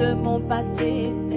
de mon passé.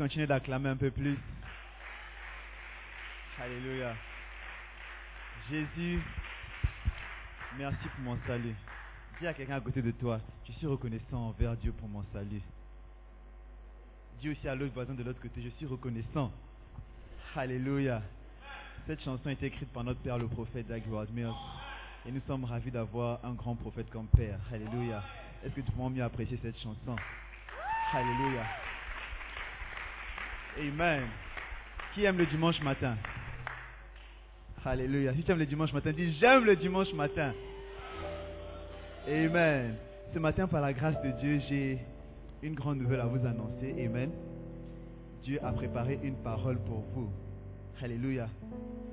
Continuer d'acclamer un peu plus. Alléluia. Jésus, merci pour mon salut. Dis à quelqu'un à côté de toi, je suis reconnaissant envers Dieu pour mon salut. Dis aussi à l'autre voisin de l'autre côté, je suis reconnaissant. Alléluia. Cette chanson été écrite par notre père le prophète Doug Mills. Et nous sommes ravis d'avoir un grand prophète comme père. Alléluia. Est-ce que tu peux mieux apprécier cette chanson? Alléluia. Amen. Qui aime le dimanche matin? Alléluia. Si tu aimes le dimanche matin, dis j'aime le dimanche matin. Amen. Ce matin, par la grâce de Dieu, j'ai une grande nouvelle à vous annoncer. Amen. Dieu a préparé une parole pour vous. Alléluia.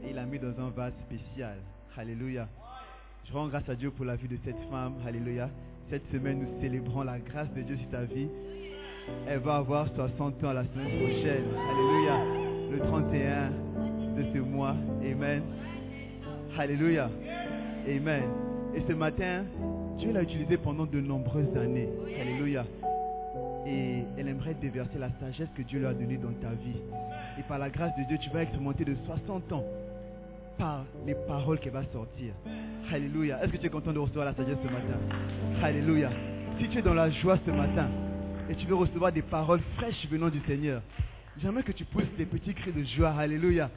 Il l'a mis dans un vase spécial. Alléluia. Je rends grâce à Dieu pour la vie de cette femme. Alléluia. Cette semaine, nous célébrons la grâce de Dieu sur ta vie. Elle va avoir 60 ans la semaine prochaine. Alléluia. Le 31 de ce mois. Amen. Alléluia. Amen. Et ce matin, Dieu l'a utilisé pendant de nombreuses années. Alléluia. Et elle aimerait déverser la sagesse que Dieu lui a donnée dans ta vie. Et par la grâce de Dieu, tu vas expérimenter de 60 ans par les paroles qu'elle va sortir. Alléluia. Est-ce que tu es content de recevoir la sagesse ce matin? Alléluia. Si tu es dans la joie ce matin et tu veux recevoir des paroles fraîches venant du Seigneur, j'aimerais que tu pousses des petits cris de joie. Alléluia.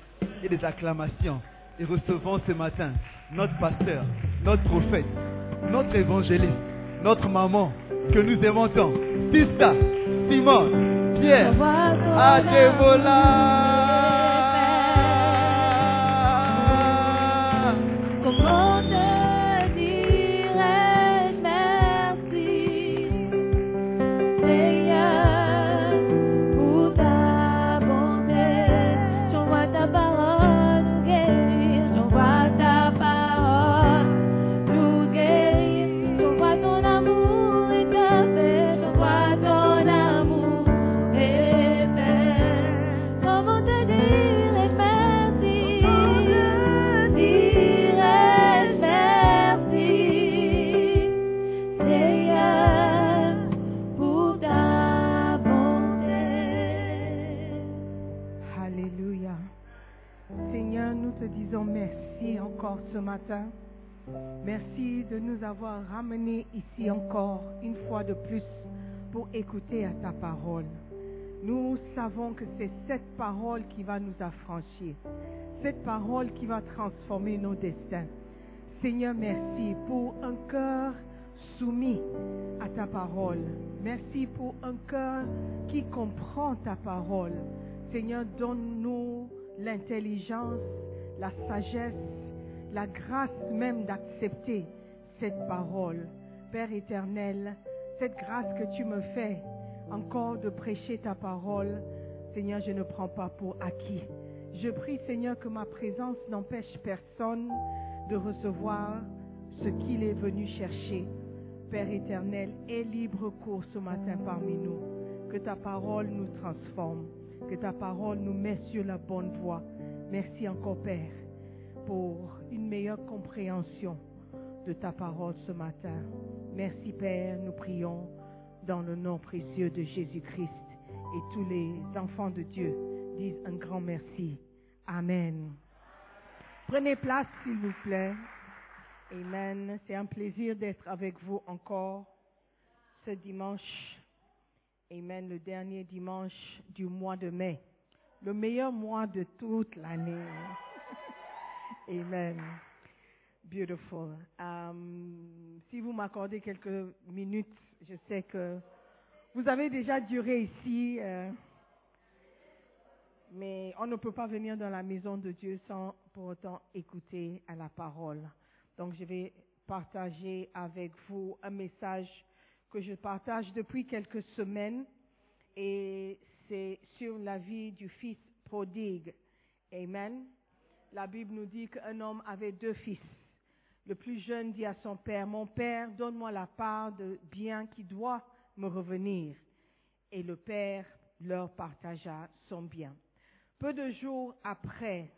Et des acclamations. Et recevons ce matin notre pasteur, notre prophète, notre évangéliste, notre maman que nous aimons tant. Tista, Simon, Pierre, Adébola. Merci de nous avoir ramenés ici encore une fois de plus pour écouter à ta parole. Nous savons que c'est cette parole qui va nous affranchir, cette parole qui va transformer nos destins. Seigneur, merci pour un cœur soumis à ta parole. Merci pour un cœur qui comprend ta parole. Seigneur, donne-nous l'intelligence, la sagesse, la grâce même d'accepter cette parole. Père éternel, cette grâce que tu me fais encore de prêcher ta parole, Seigneur, je ne prends pas pour acquis. Je prie, Seigneur, que ma présence n'empêche personne de recevoir ce qu'il est venu chercher. Père éternel, aie libre cours ce matin parmi nous. Que ta parole nous transforme, que ta parole nous met sur la bonne voie. Merci encore, Père, pour une meilleure compréhension de ta parole ce matin. Merci, Père, nous prions dans le nom précieux de Jésus-Christ. Et tous les enfants de Dieu disent un grand merci. Amen. Prenez place, s'il vous plaît. Amen. C'est un plaisir d'être avec vous encore ce dimanche. Amen. Le dernier dimanche du mois de mai. Le meilleur mois de toute l'année. Amen. Beautiful. Um, si vous m'accordez quelques minutes, je sais que vous avez déjà duré ici, euh, mais on ne peut pas venir dans la maison de Dieu sans pour autant écouter à la parole. Donc je vais partager avec vous un message que je partage depuis quelques semaines et c'est sur la vie du fils prodigue. Amen. La Bible nous dit qu'un homme avait deux fils. Le plus jeune dit à son père, Mon père, donne-moi la part de bien qui doit me revenir. Et le père leur partagea son bien. Peu de jours après,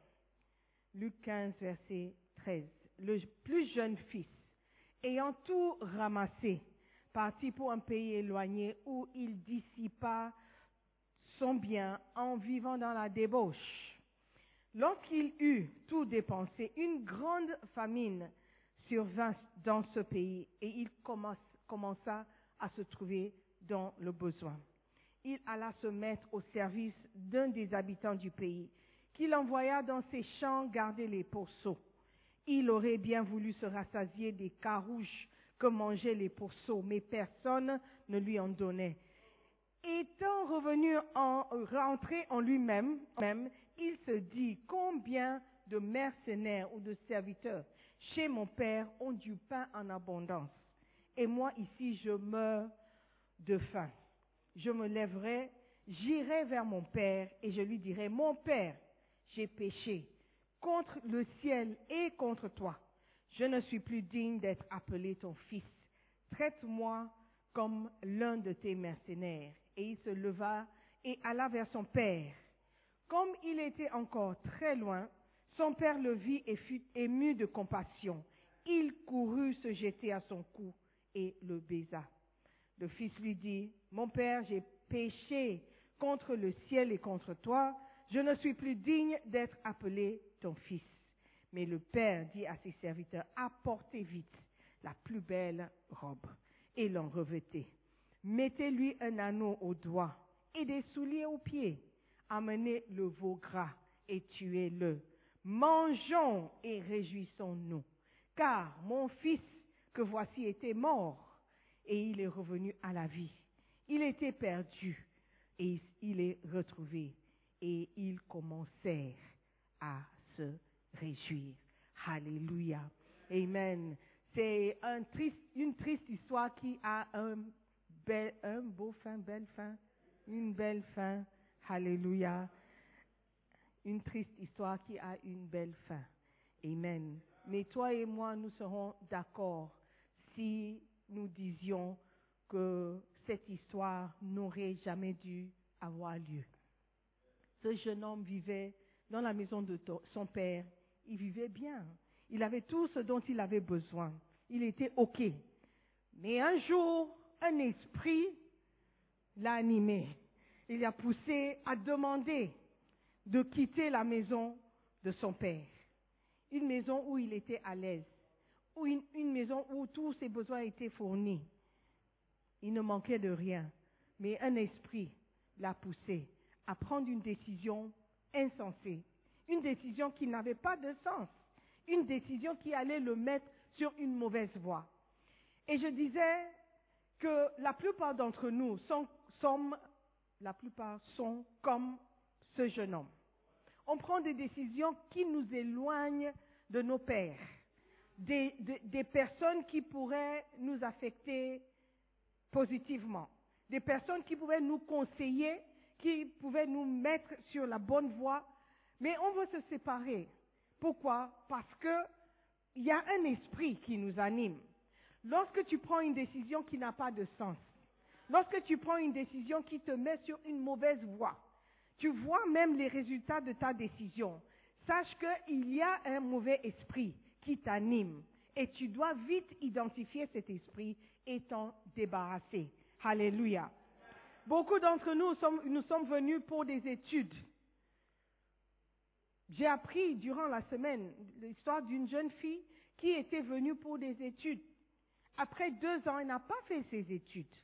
Luc 15, verset 13, le plus jeune fils, ayant tout ramassé, partit pour un pays éloigné où il dissipa son bien en vivant dans la débauche. Lorsqu'il eut tout dépensé, une grande famine survint dans ce pays et il commença à se trouver dans le besoin. Il alla se mettre au service d'un des habitants du pays, qu'il envoya dans ses champs garder les pourceaux. Il aurait bien voulu se rassasier des carouches que mangeaient les pourceaux, mais personne ne lui en donnait. Étant revenu en, rentré en lui-même, même, il se dit combien de mercenaires ou de serviteurs chez mon père ont du pain en abondance? Et moi ici, je meurs de faim. Je me lèverai, j'irai vers mon père et je lui dirai, mon père, j'ai péché contre le ciel et contre toi. Je ne suis plus digne d'être appelé ton fils. Traite-moi comme l'un de tes mercenaires. Et il se leva et alla vers son père. Comme il était encore très loin, son père le vit et fut ému de compassion. Il courut se jeter à son cou et le baisa. Le fils lui dit, Mon père, j'ai péché contre le ciel et contre toi. Je ne suis plus digne d'être appelé ton fils. Mais le père dit à ses serviteurs, Apportez vite la plus belle robe et l'en revêtez. Mettez-lui un anneau au doigt et des souliers aux pieds. Amenez le veau gras et tuez-le. Mangeons et réjouissons-nous. Car mon fils que voici était mort et il est revenu à la vie. Il était perdu et il est retrouvé. Et ils commencèrent à se réjouir. Alléluia. Amen. C'est une triste histoire qui a un beau fin, belle fin, une belle fin. Alléluia. Une triste histoire qui a une belle fin. Amen. Mais toi et moi, nous serons d'accord si nous disions que cette histoire n'aurait jamais dû avoir lieu. Ce jeune homme vivait dans la maison de son père. Il vivait bien. Il avait tout ce dont il avait besoin. Il était OK. Mais un jour, un esprit l'a animé. Il l'a poussé à demander de quitter la maison de son père. Une maison où il était à l'aise. Une, une maison où tous ses besoins étaient fournis. Il ne manquait de rien. Mais un esprit l'a poussé à prendre une décision insensée. Une décision qui n'avait pas de sens. Une décision qui allait le mettre sur une mauvaise voie. Et je disais que la plupart d'entre nous sont, sommes, la plupart sont comme ce jeune homme. On prend des décisions qui nous éloignent de nos pères, des, personnes qui pourraient nous affecter positivement, des personnes qui pouvaient nous conseiller, qui pouvaient nous mettre sur la bonne voie, mais on veut se séparer. Pourquoi? Parce que il y a un esprit qui nous anime. Lorsque tu prends une décision qui n'a pas de sens, lorsque tu prends une décision qui te met sur une mauvaise voie, tu vois même les résultats de ta décision. Sache qu'il y a un mauvais esprit qui t'anime et tu dois vite identifier cet esprit et t'en débarrasser. Alléluia. Beaucoup d'entre nous nous sommes venus pour des études. J'ai appris durant la semaine l'histoire d'une jeune fille qui était venue pour des études. Après deux ans, elle n'a pas fait ses études.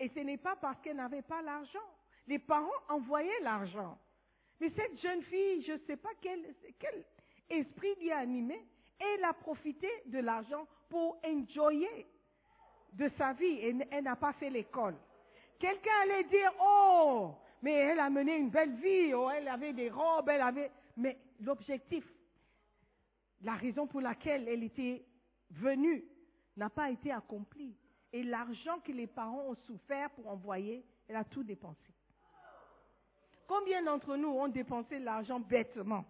Et ce n'est pas parce qu'elle n'avait pas l'argent. Les parents envoyaient l'argent. Mais cette jeune fille, je ne sais pas quel, esprit lui a animé, elle a profité de l'argent pour enjoyer de sa vie et elle n'a pas fait l'école. Quelqu'un allait dire, oh, mais elle a mené une belle vie, oh, elle avait des robes, elle avait... Mais l'objectif, la raison pour laquelle elle était venue n'a pas été accomplie. Et l'argent que les parents ont souffert pour envoyer, elle a tout dépensé. Combien d'entre nous ont dépensé l'argent bêtement,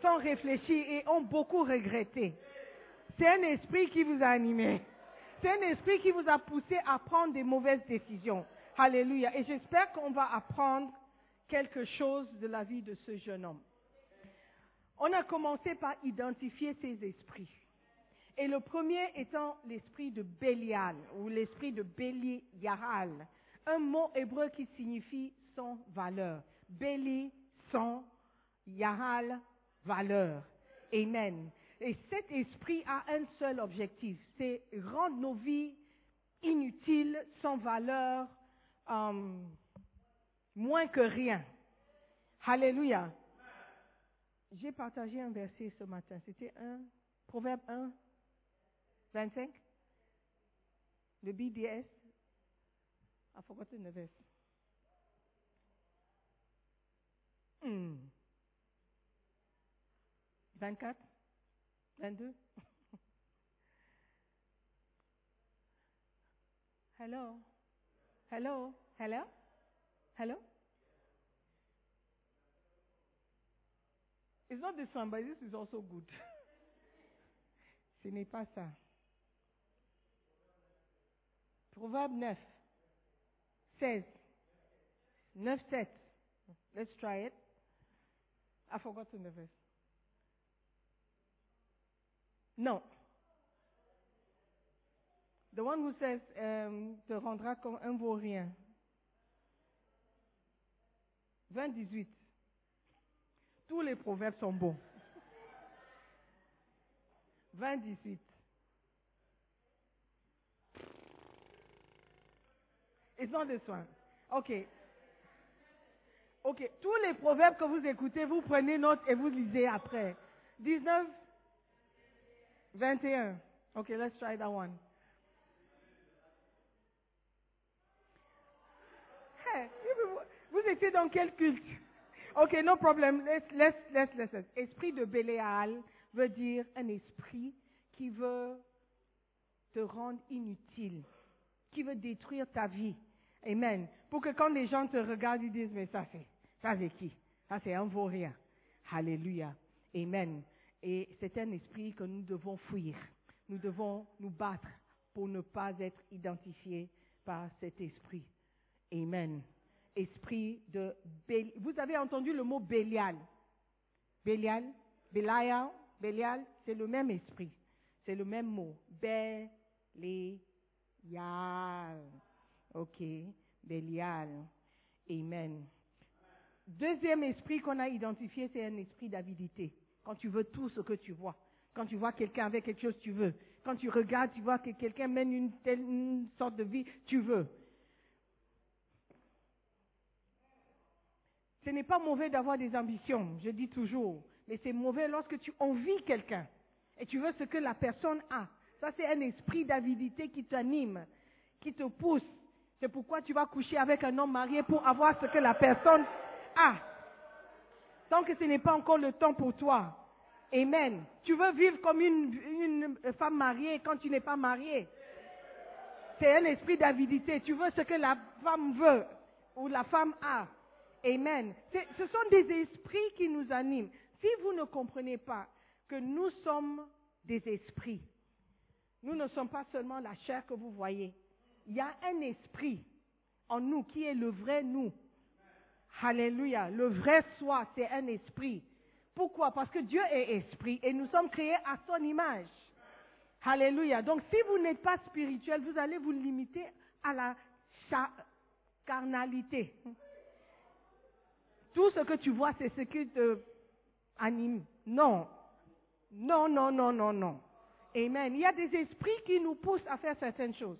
sans réfléchir et ont beaucoup regretté? C'est un esprit qui vous a animé. C'est un esprit qui vous a poussé à prendre des mauvaises décisions. Alléluia. Et j'espère qu'on va apprendre quelque chose de la vie de ce jeune homme. On a commencé par identifier ces esprits. Et le premier étant l'esprit de Bélial ou l'esprit de Béliaral, un mot hébreu qui signifie sans valeur. Béli, sans, Yaral, valeur. Amen. Et cet esprit a un seul objectif, c'est rendre nos vies inutiles, sans valeur, euh, moins que rien. Alléluia. J'ai partagé un verset ce matin. C'était un Proverbe 1, 25. Le BDS. I forgotten the verse. Hmm. 24 22 Hello? Hello? Hello? Hello? It's not this one, but this is also good. Ce n'est pas ça. Proverbe 9, 16, 9, 7. Let's try it. I've forgotten the verse. No. The one who says, um, te rendra comme un vaurien. 20, Tous les proverbes sont bons. 20, 18. It's not this one. OK. OK. Tous les proverbes que vous écoutez, vous prenez note et vous lisez après. 19, 21. OK, let's try that one. Hey, vous étiez dans quel culte? OK, no problem. Let's, let's, let's listen. Esprit de Béléal veut dire un esprit qui veut te rendre inutile, qui veut détruire ta vie. Amen. Pour que quand les gens te regardent, ils disent, mais ça c'est, ça c'est qui? Ça c'est un vaurien. Alléluia. Amen. Et c'est un esprit que nous devons fuir. Nous devons nous battre pour ne pas être identifiés par cet esprit. Amen. Esprit de Bélial. Vous avez entendu le mot Bélial? Bélial, Bélial, Bélial, c'est le même esprit. C'est le même mot. Bélial. OK. Bélial. Amen. Deuxième esprit qu'on a identifié, c'est un esprit d'avidité. Quand tu veux tout ce que tu vois. Quand tu vois quelqu'un avec quelque chose, tu veux. Quand tu regardes, tu vois que quelqu'un mène une telle sorte de vie, tu veux. Ce n'est pas mauvais d'avoir des ambitions, je dis toujours. Mais c'est mauvais lorsque tu envies quelqu'un et tu veux ce que la personne a. Ça, c'est un esprit d'avidité qui t'anime, qui te pousse. C'est pourquoi tu vas coucher avec un homme marié pour avoir ce que la personne a. Tant que ce n'est pas encore le temps pour toi. Amen. Tu veux vivre comme une, femme mariée quand tu n'es pas mariée. C'est un esprit d'avidité. Tu veux ce que la femme veut ou la femme a. Amen. Ce sont des esprits qui nous animent. Si vous ne comprenez pas que nous sommes des esprits, nous ne sommes pas seulement la chair que vous voyez. Il y a un esprit en nous qui est le vrai nous. Alléluia. Le vrai soi, c'est un esprit. Pourquoi? Parce que Dieu est esprit et nous sommes créés à son image. Alléluia. Donc si vous n'êtes pas spirituel, vous allez vous limiter à la carnalité. Tout ce que tu vois, c'est ce qui te anime. Non. Non, non, non, non, non. Amen. Il y a des esprits qui nous poussent à faire certaines choses.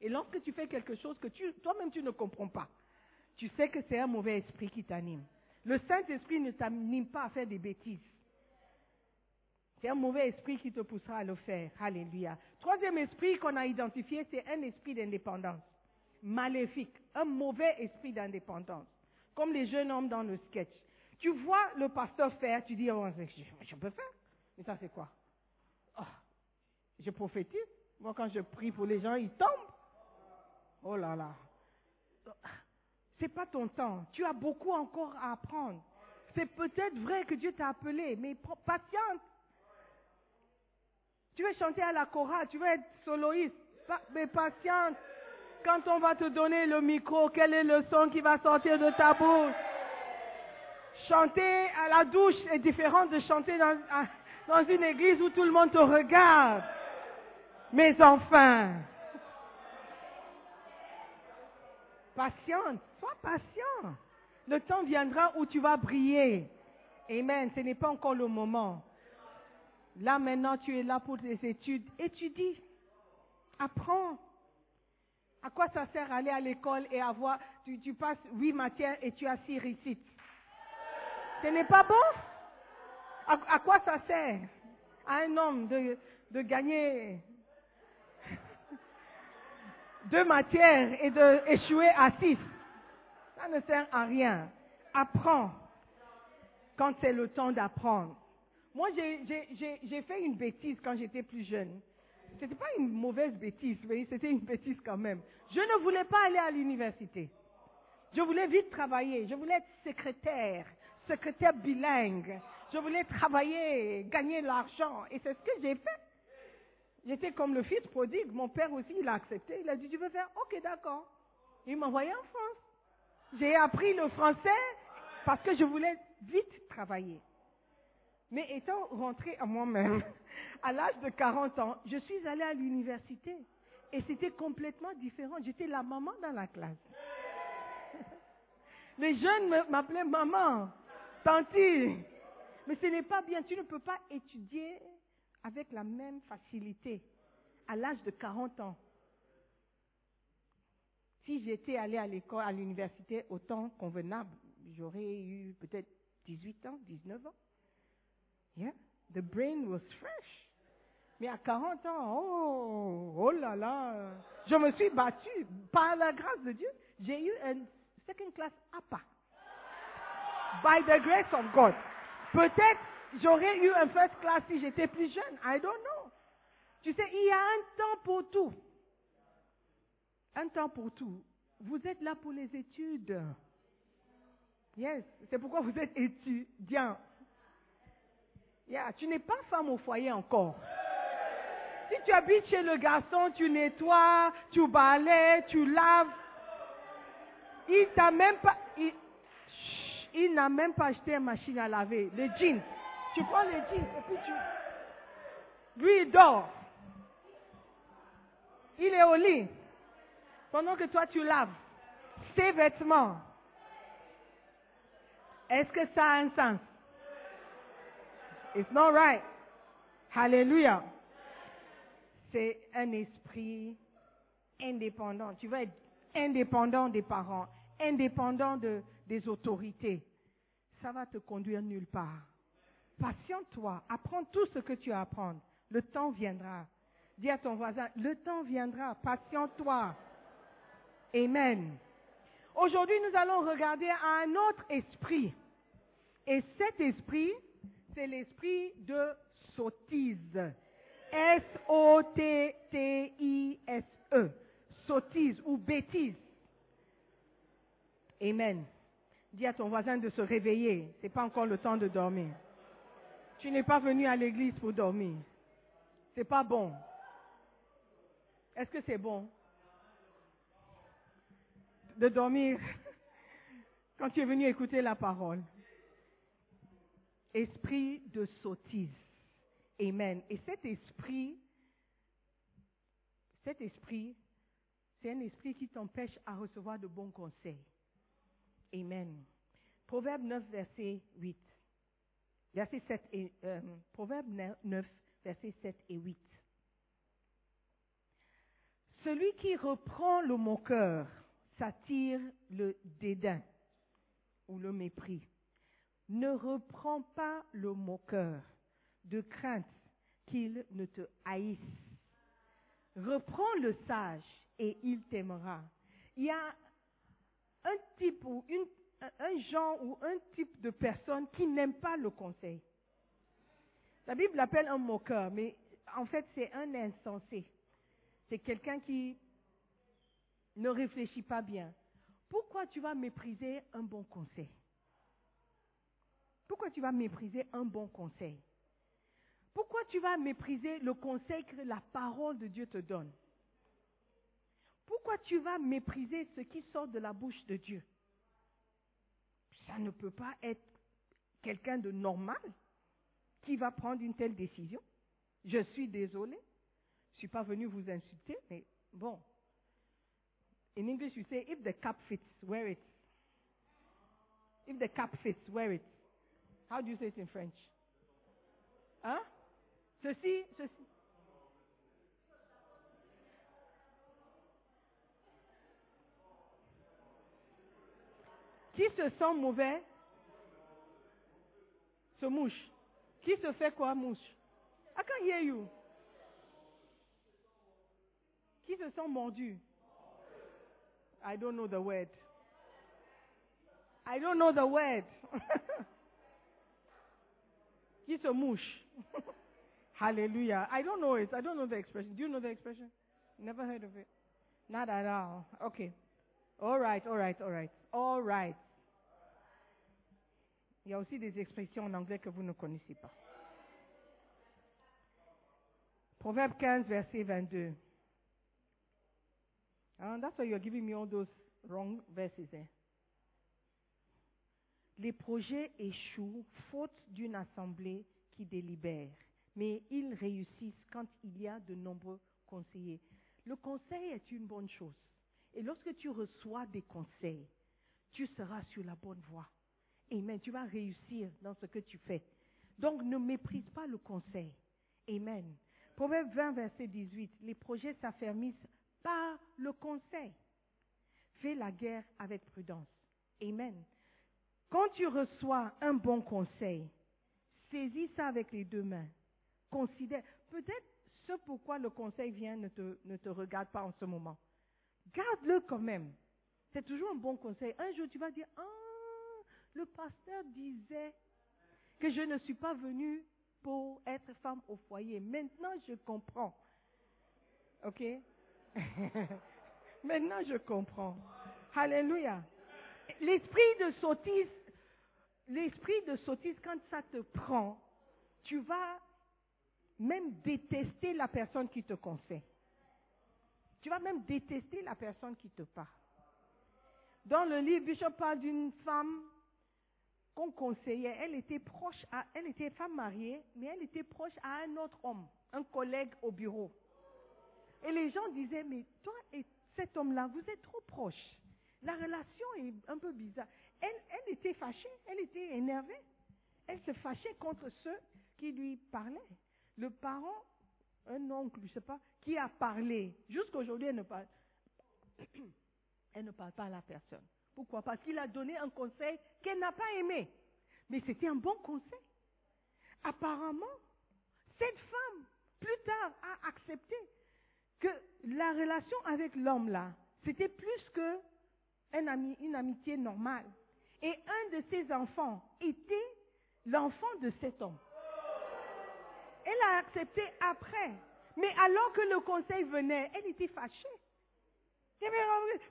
Et lorsque tu fais quelque chose que toi-même tu ne comprends pas, tu sais que c'est un mauvais esprit qui t'anime. Le Saint-Esprit ne t'anime pas à faire des bêtises. C'est un mauvais esprit qui te poussera à le faire. Alléluia. Troisième esprit qu'on a identifié, c'est un esprit d'indépendance. Maléfique. Un mauvais esprit d'indépendance. Comme les jeunes hommes dans le sketch. Tu vois le pasteur faire, tu dis, oh, je, peux faire. Mais ça, c'est quoi? Oh, Je prophétise. Moi, quand je prie pour les gens, ils tombent. Oh là là. C'est pas ton temps. Tu as beaucoup encore à apprendre. C'est peut-être vrai que Dieu t'a appelé, mais patiente. Tu veux chanter à la chorale, tu veux être soloiste, mais patiente. Quand on va te donner le micro, quel est le son qui va sortir de ta bouche? Chanter à la douche est différent de chanter dans, dans une église où tout le monde te regarde. Mais enfin, patiente, sois patient. Le temps viendra où tu vas briller. Amen. Ce n'est pas encore le moment. Là maintenant, tu es là pour tes études. Étudie. Apprends. À quoi ça sert aller à l'école et avoir, tu, passes huit matières et tu as six récites Ce n'est pas bon? À, quoi ça sert à un homme de gagner deux matières et d'échouer à six Ça ne sert à rien. Apprends quand c'est le temps d'apprendre. Moi, j'ai fait une bêtise quand j'étais plus jeune. Ce n'était pas une mauvaise bêtise, mais c'était une bêtise quand même. Je ne voulais pas aller à l'université. Je voulais vite travailler. Je voulais être secrétaire, secrétaire bilingue. Je voulais travailler, gagner de l'argent. Et c'est ce que j'ai fait. J'étais comme le fils prodigue. Mon père aussi, il a accepté. Il a dit, tu veux faire? Ok, d'accord. Il m'a envoyé en France. J'ai appris le français parce que je voulais vite travailler. Mais étant rentré à moi-même, à l'âge de 40 ans, je suis allée à l'université. Et c'était complètement différent. J'étais la maman dans la classe. Les jeunes m'appelaient maman, tantie. Mais ce n'est pas bien. Tu ne peux pas étudier avec la même facilité à l'âge de 40 ans. Si j'étais allée à l'école, à l'université au temps convenable, j'aurais eu peut-être 18 ans, 19 ans. Yeah, the brain was fresh. Mais à 40 ans, oh, oh là là, je me suis battue. Par la grâce de Dieu, j'ai eu un second class APA. By the grace of God. Peut-être j'aurais eu un first class si j'étais plus jeune. I don't know. Tu sais, il y a un temps pour tout. Un temps pour tout. Vous êtes là pour les études. Yes, c'est pourquoi vous êtes étudiant. Yeah, tu n'es pas femme au foyer encore. Si tu habites chez le garçon, tu nettoies, tu balayes, tu laves. Il n'a même pas acheté une machine à laver, les jeans. Tu prends les jeans et puis tu, lui il dort. Il est au lit. Pendant que toi tu laves ses vêtements. Est-ce que ça a un sens? It's not right. Hallelujah. C'est un esprit indépendant. Tu vas être indépendant des parents, indépendant de, des autorités. Ça va te conduire nulle part. Patiente-toi. Apprends tout ce que tu as à apprendre. Le temps viendra. Dis à ton voisin, le temps viendra. Patiente-toi. Amen. Aujourd'hui, nous allons regarder un autre esprit. Et cet esprit, c'est l'esprit de sottise. S-O-T-T-I-S-E. Sottise ou bêtise. Amen. Dis à ton voisin de se réveiller. Ce n'est pas encore le temps de dormir. Tu n'es pas venu à l'église pour dormir. C'est pas bon. Est-ce que c'est bon? De dormir quand tu es venu écouter la parole? Esprit de sottise. Amen. Et cet esprit, cet esprit, c'est un esprit qui t'empêche à recevoir de bons conseils. Amen. Proverbe 9, verset 8. Verset 7 et, euh, Proverbe 9, verset 7 et 8. Celui qui reprend le moqueur s'attire le dédain ou le mépris. Ne reprends pas le moqueur de crainte qu'il ne te haïsse. Reprends le sage et il t'aimera. Il y a un type ou une, un genre ou un type de personne qui n'aime pas le conseil. La Bible l'appelle un moqueur, mais en fait c'est un insensé. C'est quelqu'un qui ne réfléchit pas bien. Pourquoi tu vas mépriser un bon conseil? Pourquoi tu vas mépriser un bon conseil? Pourquoi tu vas mépriser le conseil que la parole de Dieu te donne? Pourquoi tu vas mépriser ce qui sort de la bouche de Dieu? Ça ne peut pas être quelqu'un de normal qui va prendre une telle décision. Je suis désolé. Je suis pas venu vous insulter, mais bon. In English, you say, if the cap fits, wear it. If the cap fits, wear it. How do you say it in French? Hein? Ceci, ceci. Qui se sent mauvais se mouche. Qui se fait quoi, mouche? I can't hear you. Qui se sent mordu? I don't know the word. I don't know the word. Qui se mouche? Hallelujah. I don't know it. I don't know the expression. Do you know the expression? Never heard of it. Not at all. Okay. All right, all right, all right. All right. Il y a aussi des expressions en anglais que vous ne connaissez pas. Proverbe 15, verset 22. And that's why you're giving me all those wrong verses there. Les projets échouent faute d'une assemblée qui délibère, mais ils réussissent quand il y a de nombreux conseillers. Le conseil est une bonne chose. Et lorsque tu reçois des conseils, tu seras sur la bonne voie. Amen. Tu vas réussir dans ce que tu fais. Donc ne méprise pas le conseil. Amen. Proverbe 20, verset 18. Les projets s'affermissent par le conseil. Fais la guerre avec prudence. Amen. Quand tu reçois un bon conseil, saisis ça avec les deux mains. Considère. Peut-être ce pourquoi le conseil vient ne te, ne te regarde pas en ce moment. Garde-le quand même. C'est toujours un bon conseil. Un jour, tu vas dire, ah, pasteur disait que je ne suis pas venue pour être femme au foyer. Maintenant, je comprends. OK? Maintenant, je comprends. Alléluia. L'esprit de sottise, l'esprit de sottise, quand ça te prend, tu vas même détester la personne qui te conseille. Tu vas même détester la personne qui te parle. Dans le livre, Bishop parle d'une femme qu'on conseillait. Elle était proche, à, elle était femme mariée, mais elle était proche à un autre homme, un collègue au bureau. Et les gens disaient, mais toi et cet homme-là, vous êtes trop proches. La relation est un peu bizarre. Elle, était fâchée, elle était énervée. Elle se fâchait contre ceux qui lui parlaient. Le parent, un oncle, je ne sais pas, qui a parlé. Jusqu'aujourd'hui, elle ne parle pas à la personne. Pourquoi? Parce qu'il a donné un conseil qu'elle n'a pas aimé. Mais c'était un bon conseil. Apparemment, cette femme, plus tard, a accepté que la relation avec l'homme là, c'était plus que une amitié normale. Et un de ses enfants était l'enfant de cet homme. Elle a accepté après. Mais alors que le conseil venait, elle était fâchée.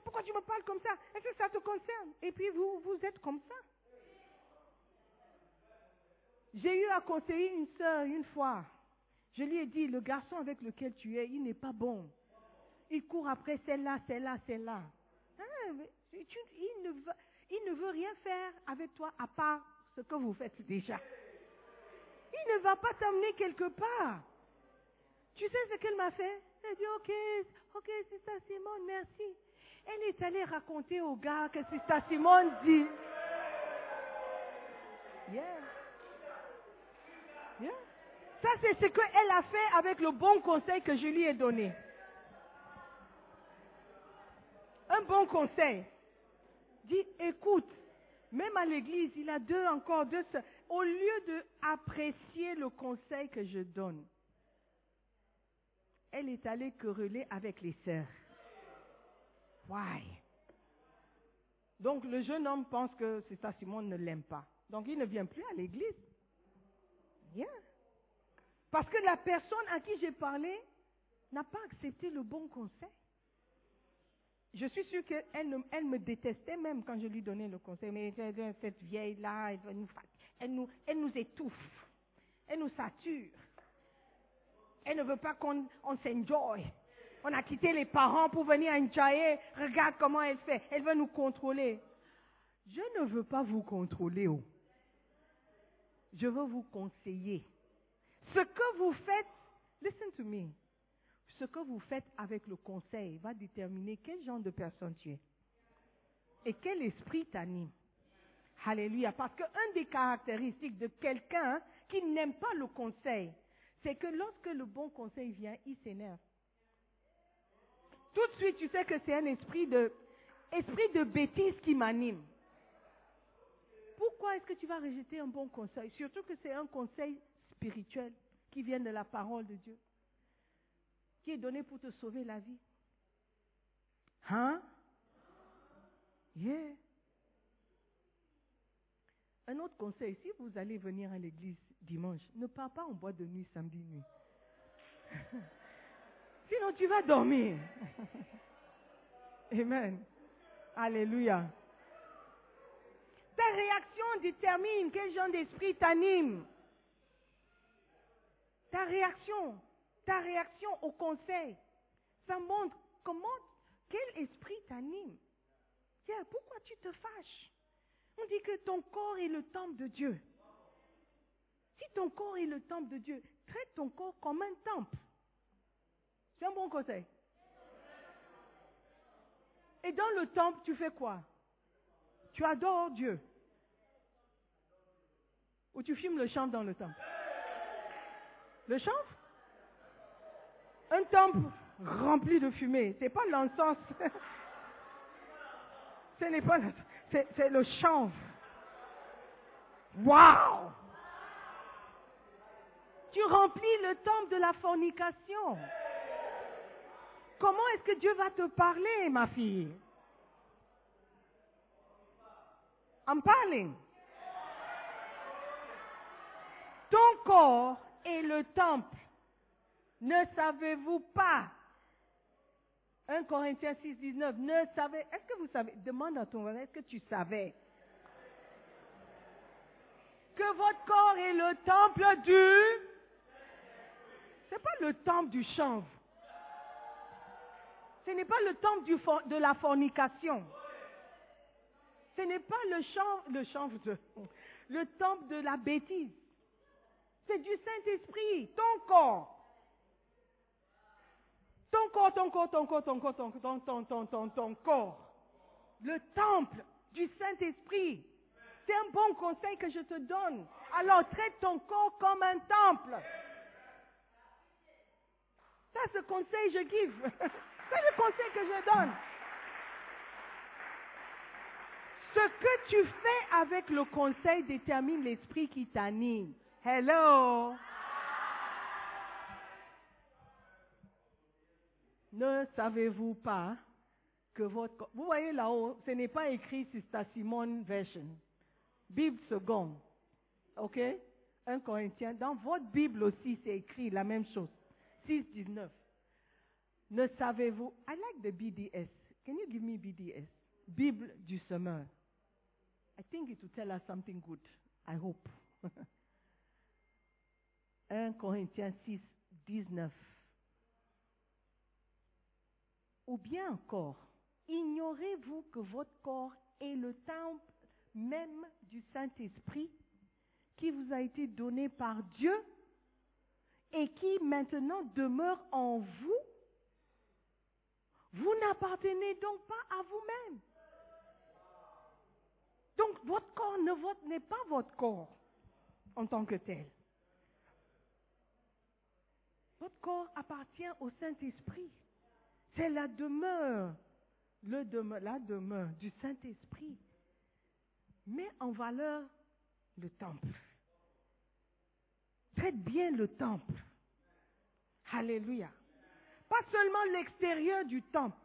Pourquoi tu me parles comme ça? Est-ce que ça te concerne? Et puis vous, vous êtes comme ça. J'ai eu à conseiller une sœur une fois. Je lui ai dit, le garçon avec lequel tu es, il n'est pas bon. Il court après celle-là, celle-là, celle-là. Ah, il, ne veut, il ne veut rien faire avec toi à part ce que vous faites déjà. Il ne va pas t'amener quelque part. Tu sais ce qu'elle m'a fait? Elle dit, ok, ok, c'est ça Simone, merci. Elle est allée raconter au gars que c'est ça Simone dit. Yeah. Yeah. Ça, c'est ce qu'elle a fait avec le bon conseil que je lui ai donné. Un bon conseil. Dit, écoute, même à l'église, il a deux encore, deux Au lieu de apprécier le conseil que je donne, elle est allée quereller avec les sœurs. Why? Donc le jeune homme pense que c'est ça, Simone ne l'aime pas. Donc il ne vient plus à l'église. Yeah. Parce que la personne à qui j'ai parlé n'a pas accepté le bon conseil. Je suis sûre qu'elle elle me détestait même quand je lui donnais le conseil. Mais cette vieille-là, elle nous, elle, nous, elle nous étouffe. Elle nous sature. Elle ne veut pas qu'on s'enjoy. On a quitté les parents pour venir enjoyer. Regarde comment elle fait. Elle veut nous contrôler. Je ne veux pas vous contrôler. Oh. Je veux vous conseiller. Ce que vous faites, listen to me, ce que vous faites avec le conseil va déterminer quel genre de personne tu es et quel esprit t'anime. Alléluia. Parce qu'une des caractéristiques de quelqu'un qui n'aime pas le conseil, c'est que lorsque le bon conseil vient, il s'énerve. Tout de suite, tu sais que c'est un esprit de, esprit de bêtise qui m'anime. Pourquoi est-ce que tu vas rejeter un bon conseil? Surtout que c'est un conseil spirituel qui vient de la parole de Dieu, qui est donné pour te sauver la vie. Hein? Yeah. Un autre conseil, si vous allez venir à l'église dimanche, ne pars pas en boîte de nuit samedi nuit. Sinon, tu vas dormir. Amen. Alléluia. Ta réaction détermine quel genre d'esprit t'anime. Ta réaction, ta réaction au conseil, ça montre comment, quel esprit t'anime. Tiens, pourquoi tu te fâches? On dit que ton corps est le temple de Dieu. Si ton corps est le temple de Dieu, traite ton corps comme un temple. C'est un bon conseil. Et dans le temple, tu fais quoi? Tu adores Dieu. Ou tu fumes le chanvre dans le temple Le chanvre Un temple rempli de fumée. C'est pas l'encens. Ce n'est pas le, c'est, c'est le chanvre. Waouh Tu remplis le temple de la fornication. Comment est-ce que Dieu va te parler, ma fille? I'm parling. Ton corps est le temple. Ne savez-vous pas 1 Corinthiens 6, 19. Ne savez, est-ce que vous savez, demande à ton voisin, est-ce que tu savais que votre corps est le temple du, c'est pas le temple du chanvre. Ce n'est pas le temple de la fornication. Ce n'est pas le chanvre, le chanvre de, le temple de la bêtise. C'est du Saint-Esprit, ton corps. Ton corps, ton corps, ton corps, ton corps, ton, ton, ton, ton, ton, corps. Le temple du Saint-Esprit. C'est un bon conseil que je te donne. Alors traite ton corps comme un temple. Ça, ce conseil, je give. C'est le conseil que je donne. Ce que tu fais avec le conseil détermine l'esprit qui t'anime. Hello? Ne savez-vous pas que votre... Vous voyez là-haut, ce n'est pas écrit sur ta Simone Version. Bible seconde. OK? 1 Corinthiens. Dans votre Bible aussi, c'est écrit la même chose. 6, 19. Ne savez-vous... I like the BDS. Can you give me BDS? Bible du semeur. I think it will tell us something good. I hope. 1 Corinthiens 6, 19. Ou bien encore, ignorez-vous que votre corps est le temple même du Saint-Esprit qui vous a été donné par Dieu et qui maintenant demeure en vous? Vous n'appartenez donc pas à vous-même. Donc votre corps n'est pas votre corps en tant que tel. Votre corps appartient au Saint-Esprit. C'est la demeure, la demeure du Saint-Esprit. Mets en valeur le temple. Faites bien le temple. Alléluia. Pas seulement l'extérieur du temple.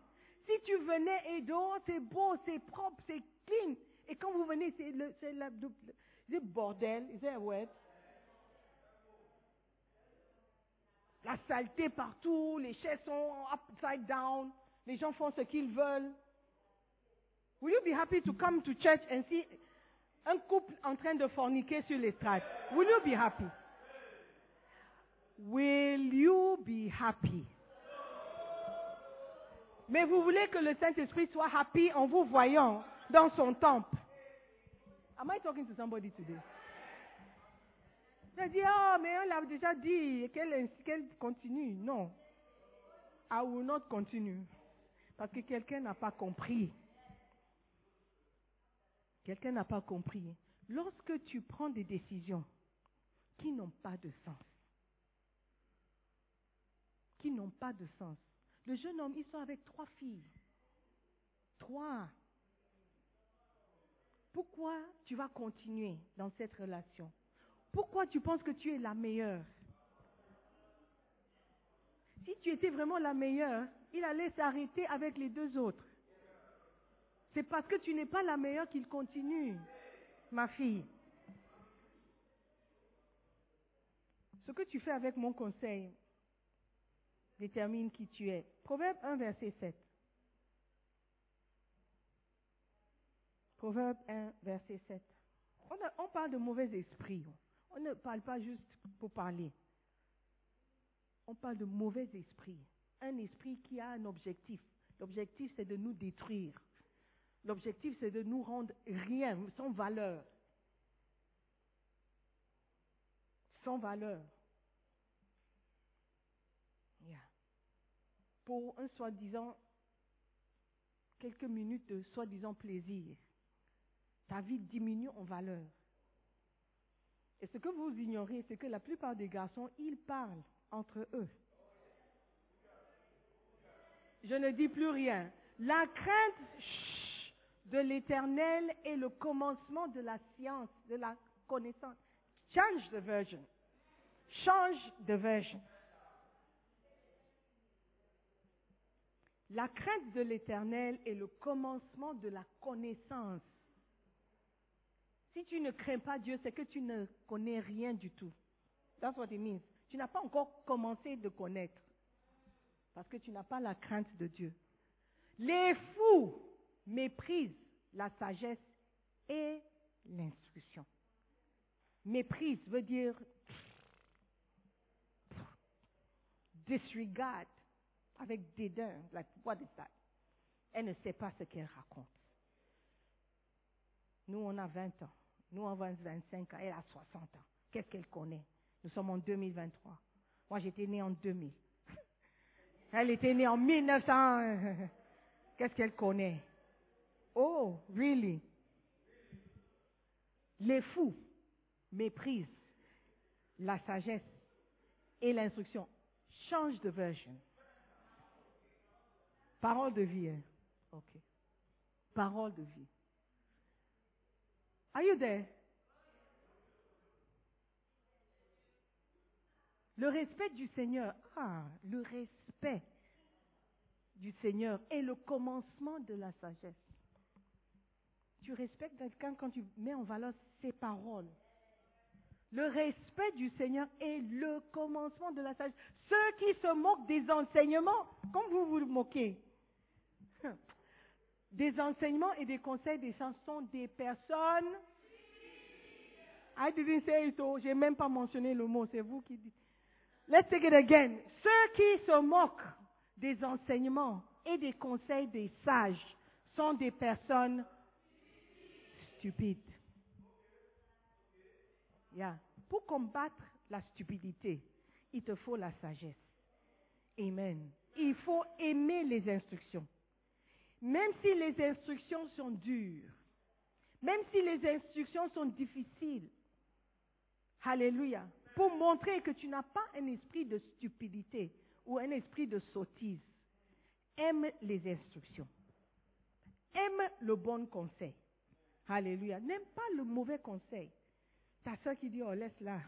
Si tu venais et dehors, c'est beau, c'est propre, c'est clean. Et quand vous venez, c'est le, c'est le, le bordel. Is that a word? La saleté partout, les chaises sont upside down, les gens font ce qu'ils veulent. Will you be happy to come to church and see un couple en train de forniquer sur l'estrade? Will you be happy? Will you be happy? Mais vous voulez que le Saint-Esprit soit happy en vous voyant dans son temple. Am I talking to somebody today? As dit, oh, mais on l'a déjà dit, qu'elle continue. Non. I will not continue. Parce que quelqu'un n'a pas compris. Quelqu'un n'a pas compris. Lorsque tu prends des décisions qui n'ont pas de sens, qui n'ont pas de sens. Le jeune homme, ils sont avec trois filles. Trois. Pourquoi tu vas continuer dans cette relation? Pourquoi tu penses que tu es la meilleure? Si tu étais vraiment la meilleure, il allait s'arrêter avec les deux autres. C'est parce que tu n'es pas la meilleure qu'il continue, ma fille. Ce que tu fais avec mon conseil détermine qui tu es. Proverbe 1, verset 7. Proverbe 1, verset 7. On, parle de mauvais esprit. On ne parle pas juste pour parler. On parle de mauvais esprit. Un esprit qui a un objectif. L'objectif, c'est de nous détruire. L'objectif, c'est de nous rendre rien, sans valeur. Sans valeur. Pour un soi-disant, quelques minutes de soi-disant plaisir, ta vie diminue en valeur. Et ce que vous ignorez, c'est que la plupart des garçons, ils parlent entre eux. Je ne dis plus rien. La crainte de l'éternel est le commencement de la science, de la connaissance. Change the version. Change the version. La crainte de l'éternel est le commencement de la connaissance. Si tu ne crains pas Dieu, c'est que tu ne connais rien du tout. That's what it means. Tu n'as pas encore commencé de connaître. Parce que tu n'as pas la crainte de Dieu. Les fous méprisent la sagesse et l'instruction. Méprise veut dire disregard, avec dédain. Like, what is that? Elle ne sait pas ce qu'elle raconte. Nous, on a 20 ans. Nous, on a 25 ans. Elle a 60 ans. Qu'est-ce qu'elle connaît? Nous sommes en 2023. Moi, j'étais née en 2000. Elle était née en 1900. Qu'est-ce qu'elle connaît? Oh, really? Les fous méprisent la sagesse et l'instruction. Change de version. Parole de vie. Hein? Ok. Parole de vie. Are you there? Le respect du Seigneur. Ah, le respect du Seigneur est le commencement de la sagesse. Tu respectes quelqu'un quand tu mets en valeur ses paroles. Le respect du Seigneur est le commencement de la sagesse. Ceux qui se moquent des enseignements, comme vous vous moquez, des enseignements et des conseils des gens sont des personnes. I didn't say j'ai même pas mentionné le mot, c'est vous qui dites. Let's take it again. Ceux qui se moquent des enseignements et des conseils des sages sont des personnes stupides. Yeah. Pour combattre la stupidité, il te faut la sagesse. Amen. Il faut aimer les instructions. Même si les instructions sont dures, même si les instructions sont difficiles, Alléluia, pour montrer que tu n'as pas un esprit de stupidité ou un esprit de sottise, aime les instructions. Aime le bon conseil. Alléluia. N'aime pas le mauvais conseil. Ta soeur qui dit, oh laisse-la,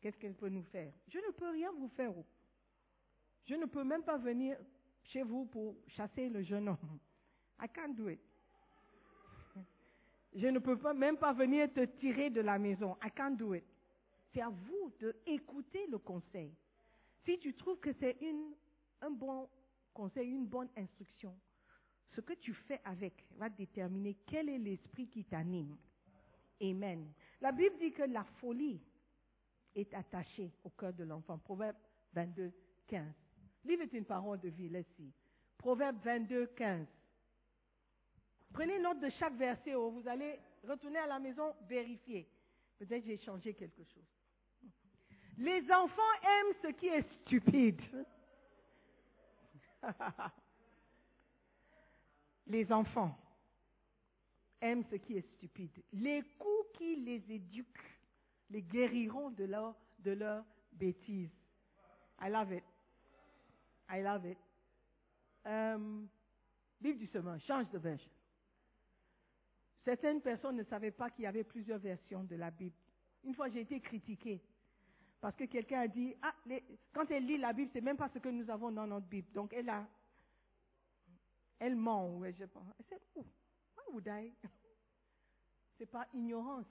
qu'est-ce qu'elle peut nous faire? Je ne peux rien vous faire. Je ne peux même pas venir chez vous pour chasser le jeune homme. I can't do it. Je ne peux pas, même pas venir te tirer de la maison. I can't do it. C'est à vous d'écouter le conseil. Si tu trouves que c'est un bon conseil, une bonne instruction, ce que tu fais avec va déterminer quel est l'esprit qui t'anime. Amen. La Bible dit que la folie est attachée au cœur de l'enfant. Proverbe 22, 15. Livre une parole de vie, laisse-y. Proverbe 22, 15. Prenez note de chaque verset. où vous allez retourner à la maison, vérifier. Peut-être j'ai changé quelque chose. Les enfants aiment ce qui est stupide. les enfants aiment ce qui est stupide. Les coups qui les éduquent les guériront de leur, de leur bêtise. I love it. I love it. Bible du semeur, change de version. Certaines personnes ne savaient pas qu'il y avait plusieurs versions de la Bible. Une fois, j'ai été critiquée parce que quelqu'un a dit, ah, quand elle lit la Bible, c'est même pas ce que nous avons dans notre Bible. Donc elle a, elle ment, ouais, je pense. C'est où? Why would I? C'est pas ignorance.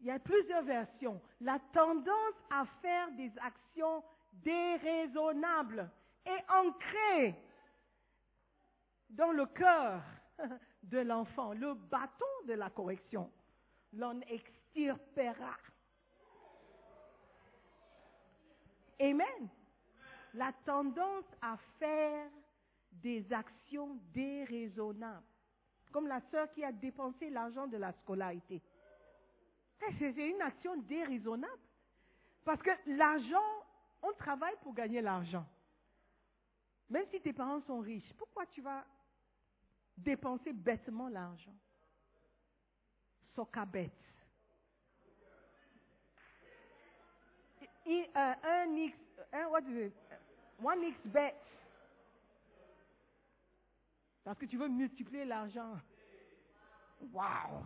Il y a plusieurs versions. La tendance à faire des actions déraisonnables et ancrées dans le cœur de l'enfant, le bâton de la correction, l'en extirpera. Amen. La tendance à faire des actions déraisonnables, comme la sœur qui a dépensé l'argent de la scolarité. Eh, c'est une action déraisonnable. Parce que l'argent, on travaille pour gagner l'argent. Même si tes parents sont riches, pourquoi tu vas dépenser bêtement l'argent Soka bête. Euh, un X, what is it? One X bet. Parce que tu veux multiplier l'argent. Wow!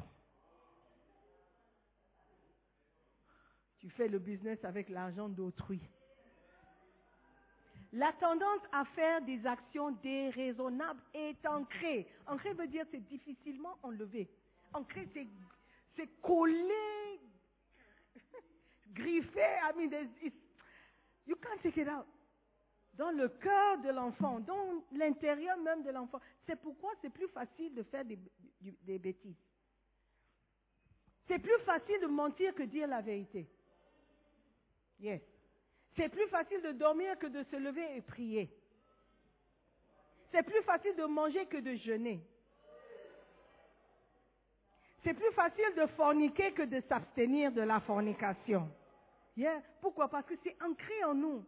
Tu fais le business avec l'argent d'autrui. La tendance à faire des actions déraisonnables est ancrée. Ancrée veut dire c'est difficilement enlevé. Ancré, c'est, c'est collé, griffé. I mean, you can't take it out. Dans le cœur de l'enfant, dans l'intérieur même de l'enfant. C'est pourquoi c'est plus facile de faire des, bêtises. C'est plus facile de mentir que dire la vérité. Yes. C'est plus facile de dormir que de se lever et prier. C'est plus facile de manger que de jeûner. C'est plus facile de forniquer que de s'abstenir de la fornication. Pourquoi? Parce que c'est ancré en nous.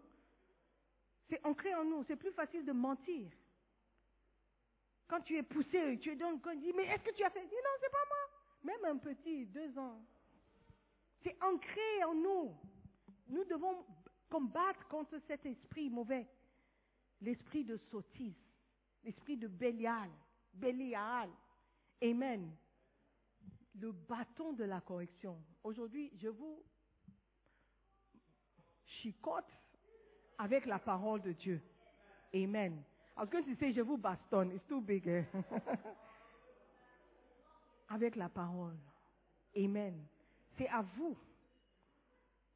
C'est ancré en nous. C'est plus facile de mentir. Quand tu es poussé, tu es donc, quand dit, mais est-ce que tu as fait? Dis non, c'est pas moi. Même un petit, deux ans. C'est ancré en nous. Nous devons combattre contre cet esprit mauvais, l'esprit de sottise, l'esprit de Bélial, Bélial. Amen. Le bâton de la correction. Aujourd'hui, je vous chicote avec la parole de Dieu. Amen. I was going to say, je vous bastonne. It's too big. Eh? avec la parole. Amen. C'est à vous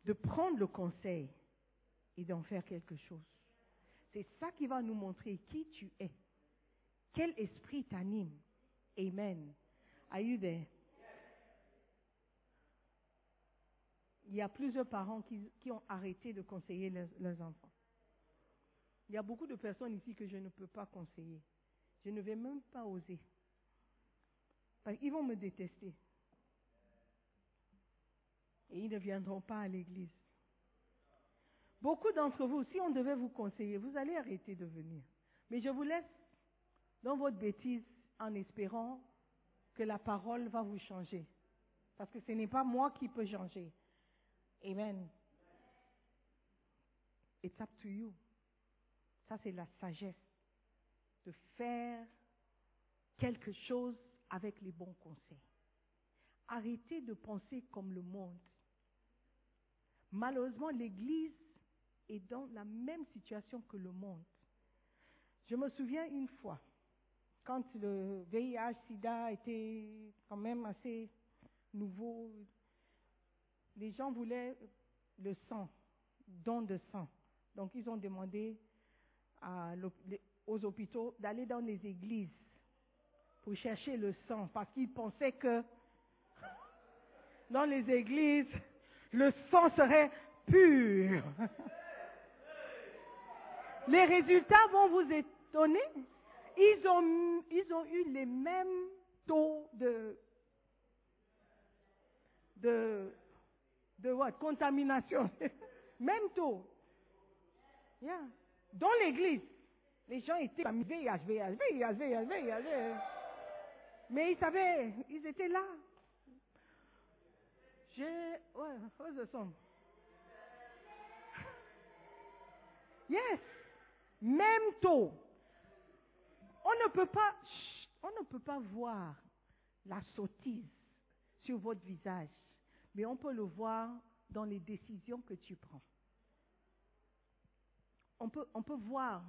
de prendre le conseil et d'en faire quelque chose. C'est ça qui va nous montrer qui tu es. Quel esprit t'anime. Amen. Are you? Il y a plusieurs parents qui, ont arrêté de conseiller leurs, leurs, enfants. Il y a beaucoup de personnes ici que je ne peux pas conseiller. Je ne vais même pas oser. Ils vont me détester. Et ils ne viendront pas à l'église. Beaucoup d'entre vous, si on devait vous conseiller, vous allez arrêter de venir. Mais je vous laisse dans votre bêtise en espérant que la parole va vous changer. Parce que ce n'est pas moi qui peux changer. Amen. It's up to you. Ça, c'est la sagesse de faire quelque chose avec les bons conseils. Arrêtez de penser comme le monde. Malheureusement, l'Église est dans la même situation que le monde. Je me souviens une fois, quand le VIH-Sida était quand même assez nouveau, les gens voulaient le sang, don de sang. Donc ils ont demandé aux hôpitaux d'aller dans les églises pour chercher le sang parce qu'ils pensaient que dans les églises, le sang serait pur. Les résultats vont vous étonner. Ils ont, ils ont eu les mêmes taux de, de, de what? Contamination. Même tôt. Yeah. Dans l'église, les gens étaient VIH, VIH, VIH, VIH, VIH. Mais ils savaient, ils étaient là. J'ai. Ouais, where's the song? Yes. Même tôt. On ne peut pas, voir la sottise sur votre visage, mais on peut le voir dans les décisions que tu prends. On peut voir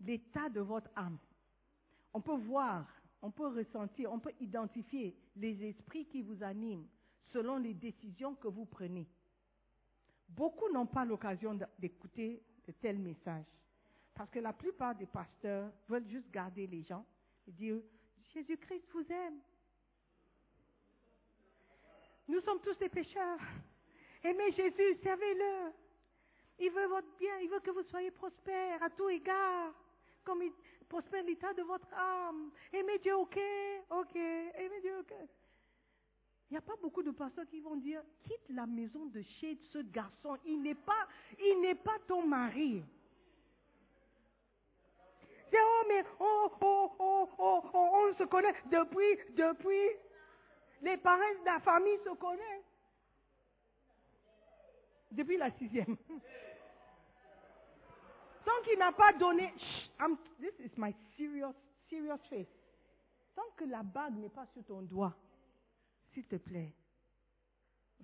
l'état de votre âme. On peut voir, on peut ressentir, on peut identifier les esprits qui vous animent selon les décisions que vous prenez. Beaucoup n'ont pas l'occasion d'écouter de tels messages. Parce que la plupart des pasteurs veulent juste garder les gens et dire, Jésus-Christ vous aime. Nous sommes tous des pécheurs. Aimez Jésus, servez-le. Il veut votre bien, il veut que vous soyez prospères à tout égard, comme il prospère l'état de votre âme. Aimez Dieu, ok, ok, aimez Dieu, ok. Il n'y a pas beaucoup de pasteurs qui vont dire, quitte la maison de chez ce garçon, il n'est pas, il n'est pas ton mari. Oh, mais, oh, oh, oh, oh, oh, on se connaît depuis, depuis, les parents de la famille se connaissent. Depuis la sixième. Tant qu'il n'a pas donné, I'm- this is my serious, serious face. Tant que la bague n'est pas sur ton doigt, s'il te plaît,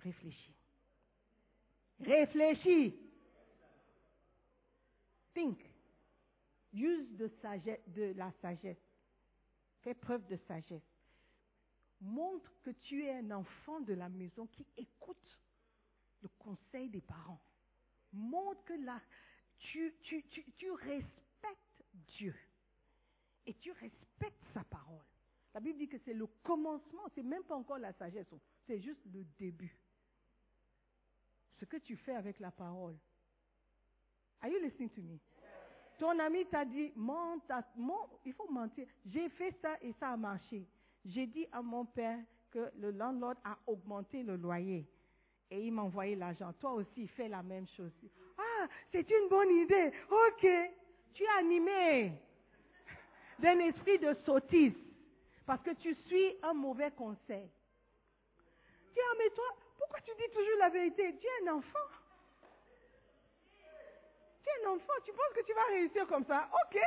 réfléchis. Réfléchis. Think. Use de, la sagesse. Fais preuve de sagesse. Montre que tu es un enfant de la maison qui écoute le conseil des parents. Montre que tu, tu, respectes Dieu. Et tu respectes sa parole. La Bible dit que c'est le commencement, c'est même pas encore la sagesse, c'est juste le début. Ce que tu fais avec la parole. Are you listening to me? Ton ami t'a dit, il faut mentir. J'ai fait ça et ça a marché. J'ai dit à mon père que le landlord a augmenté le loyer. Et il m'a envoyé l'argent. Toi aussi, fais la même chose. Ah, c'est une bonne idée. Ok. Tu es animé d'un esprit de sottise. Parce que tu suis un mauvais conseil. Ah, mais toi, pourquoi tu dis toujours la vérité? Tu es un enfant. Tu es un enfant, tu penses que tu vas réussir comme ça? Ok.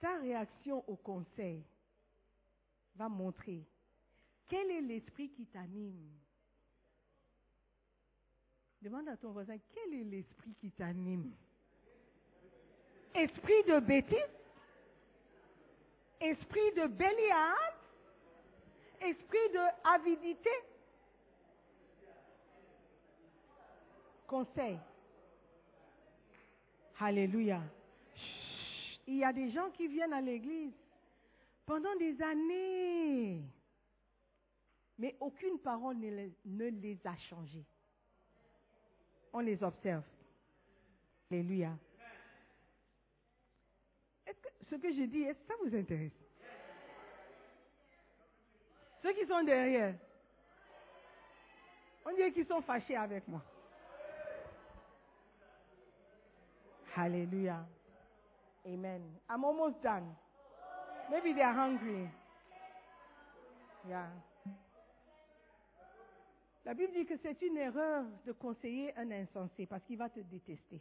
Ta réaction au conseil va montrer quel est l'esprit qui t'anime. Demande à ton voisin, quel est l'esprit qui t'anime? Esprit de bêtise Esprit de béliade Esprit de avidité? Conseil. Alléluia. Il y a des gens qui viennent à l'église pendant des années, mais aucune parole ne les, a changés. On les observe. Alléluia. Est-ce que ce que je dis, ça vous intéresse? Ceux qui sont derrière, on dirait qu'ils sont fâchés avec moi. Hallelujah. Amen. I'm almost done. Maybe they are hungry. Yeah. La Bible dit que c'est une erreur de conseiller un insensé parce qu'il va te détester.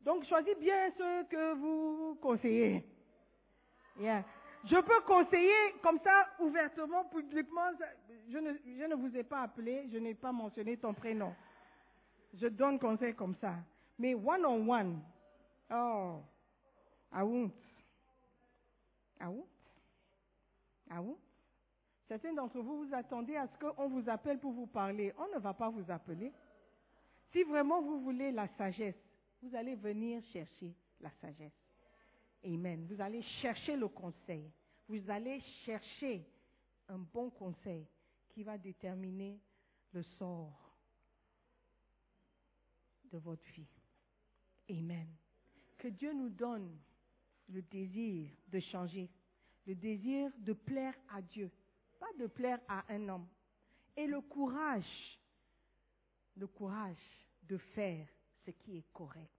Donc choisis bien ce que vous conseillez. Yeah. Je peux conseiller comme ça ouvertement, publiquement. Je ne, je ne vous ai pas appelé, je n'ai pas mentionné ton prénom. Je donne conseil comme ça. Mais one on one, oh, I won't. I won't. I. Certains d'entre vous, vous attendez à ce qu'on vous appelle pour vous parler. On ne va pas vous appeler. Si vraiment vous voulez la sagesse, vous allez venir chercher la sagesse. Amen. Vous allez chercher le conseil. Vous allez chercher un bon conseil qui va déterminer le sort de votre vie. Amen. Que Dieu nous donne le désir de changer, le désir de plaire à Dieu, pas de plaire à un homme. et le courage, le courage de faire ce qui est correct.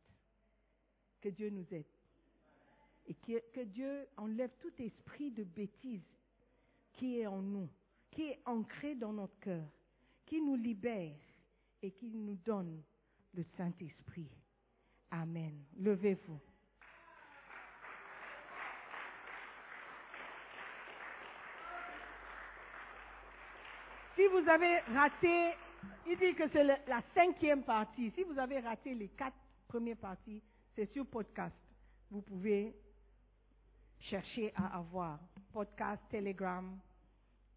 Que Dieu nous aide. Et que, Dieu enlève tout esprit de bêtise qui est en nous, qui est ancré dans notre cœur, qui nous libère et qui nous donne le Saint-Esprit. Amen. Levez-vous. Si vous avez raté, il dit que c'est la cinquième partie. Si vous avez raté les quatre premières parties, c'est sur podcast. Vous pouvez chercher à avoir podcast, Telegram,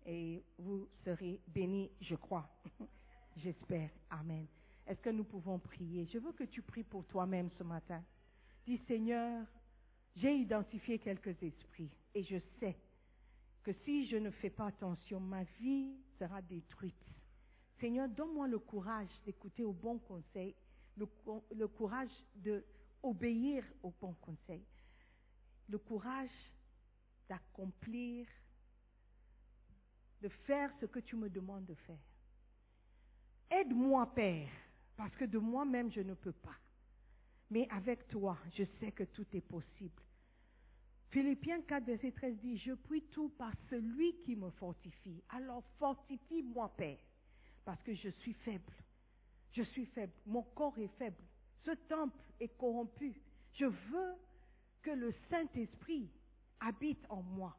et vous serez bénis, je crois. J'espère. Amen. Est-ce que nous pouvons prier? Je veux que tu pries pour toi-même ce matin. Dis Seigneur, j'ai identifié quelques esprits et je sais que si je ne fais pas attention, ma vie sera détruite. Seigneur, donne-moi le courage d'écouter au bon conseil, le, co- le courage d'obéir au bon conseil, le courage d'accomplir, de faire ce que tu me demandes de faire. Aide-moi, Père, parce que de moi-même, je ne peux pas. Mais avec toi, je sais que tout est possible. Philippiens 4, verset 13 dit, je puis tout par celui qui me fortifie. Alors fortifie-moi, Père, parce que je suis faible. Je suis faible. Mon corps est faible. Ce temple est corrompu. Je veux que le Saint-Esprit habite en moi.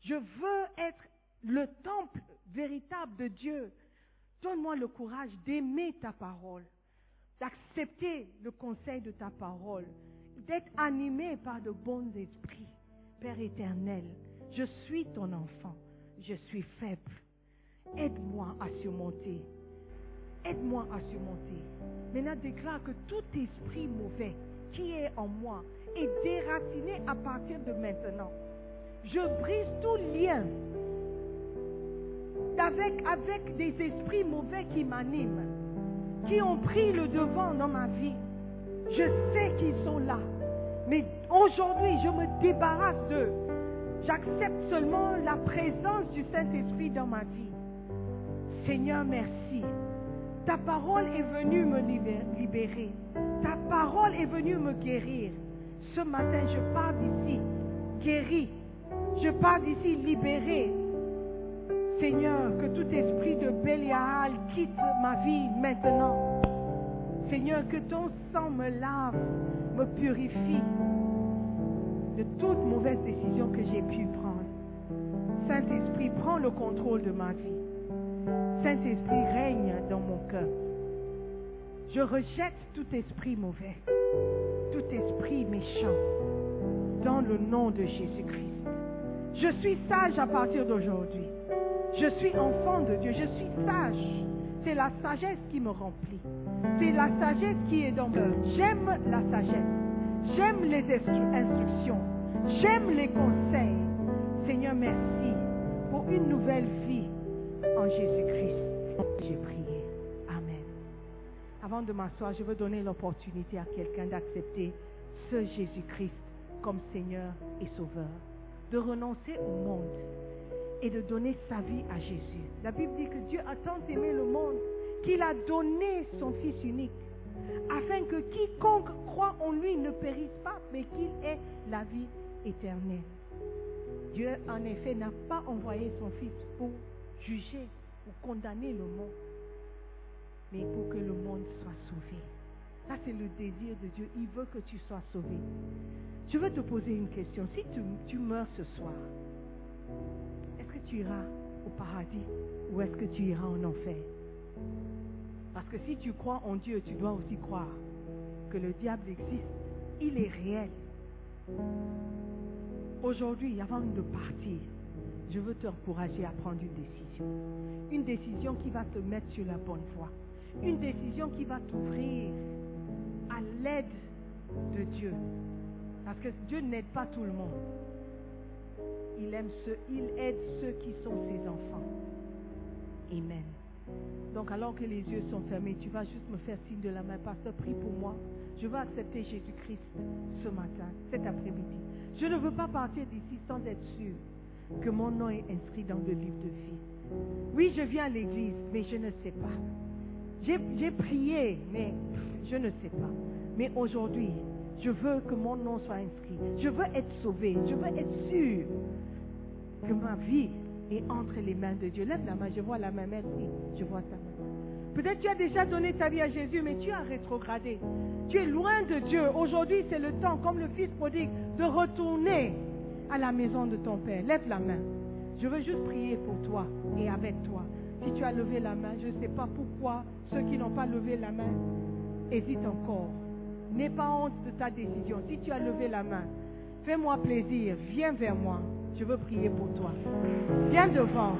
Je veux être le temple véritable de Dieu. Donne-moi le courage d'aimer ta parole, d'accepter le conseil de ta parole, d'être animé par de bons esprits. Père éternel, je suis ton enfant, je suis faible. Aide-moi à surmonter. Aide-moi à surmonter. Maintenant, déclare que tout esprit mauvais qui est en moi est déraciné à partir de maintenant. Je brise tout lien avec, des esprits mauvais qui m'animent, qui ont pris le devant dans ma vie. Je sais qu'ils sont là. Mais aujourd'hui, je me débarrasse d'eux. J'accepte seulement la présence du Saint-Esprit dans ma vie. Seigneur, merci. Ta parole est venue me libé- libérer. Ta parole est venue me guérir. Ce matin, je pars d'ici guéri. Je pars d'ici libéré. Seigneur, que tout esprit de Bélial quitte ma vie maintenant. Seigneur, que ton sang me lave, me purifie de toute mauvaise décision que j'ai pu prendre. Saint-Esprit, prends le contrôle de ma vie. Saint-Esprit, règne dans mon cœur. Je rejette tout esprit mauvais, tout esprit méchant, dans le nom de Jésus-Christ. Je suis sage à partir d'aujourd'hui. Je suis enfant de Dieu, je suis sage. C'est la sagesse qui me remplit. C'est la sagesse qui est dans moi. J'aime la sagesse. J'aime les instru- instructions. J'aime les conseils. Seigneur, merci pour une nouvelle vie en Jésus-Christ. J'ai prié. Amen. Avant de m'asseoir, je veux donner l'opportunité à quelqu'un d'accepter ce Jésus-Christ comme Seigneur et Sauveur, de renoncer au monde et de donner sa vie à Jésus. La Bible dit que Dieu a tant aimé le monde qu'il a donné son Fils unique, afin que quiconque croit en lui ne périsse pas, mais qu'il ait la vie éternelle. Dieu, en effet, n'a pas envoyé son Fils pour juger, pour condamner le monde, mais pour que le monde soit sauvé. Ça, c'est le désir de Dieu. Il veut que tu sois sauvé. Je veux te poser une question. Si tu, tu meurs ce soir, tu iras au paradis ou est-ce que tu iras en enfer? Parce que si tu crois en Dieu, tu dois aussi croire que le diable existe. Il est réel. Aujourd'hui, avant de partir, je veux t'encourager à prendre une décision. Une décision qui va te mettre sur la bonne voie. Une décision qui va t'ouvrir à l'aide de Dieu. Parce que Dieu n'aide pas tout le monde. Il aime ceux, il aide ceux qui sont ses enfants. Amen. Donc alors que les yeux sont fermés, tu vas juste me faire signe de la main. Pasteur, prie pour moi. Je veux accepter Jésus-Christ ce matin, cet après-midi. Je ne veux pas partir d'ici sans être sûr que mon nom est inscrit dans le livre de vie. Oui, je viens à l'église, mais je ne sais pas. J'ai prié, mais je ne sais pas. Mais aujourd'hui, je veux que mon nom soit inscrit. Je veux être sauvé. Je veux être sûr que ma vie est entre les mains de Dieu. Lève la main, je vois la main, merci. Je vois ta main. Peut-être tu as déjà donné ta vie à Jésus, mais tu as rétrogradé. Tu es loin de Dieu. Aujourd'hui, c'est le temps, comme le Fils prodigue, de retourner à la maison de ton Père. Lève la main. Je veux juste prier pour toi et avec toi. Si tu as levé la main, je ne sais pas pourquoi ceux qui n'ont pas levé la main hésitent encore. N'aie pas honte de ta décision. Si tu as levé la main, fais-moi plaisir. Viens vers moi. Je veux prier pour toi. Viens devant.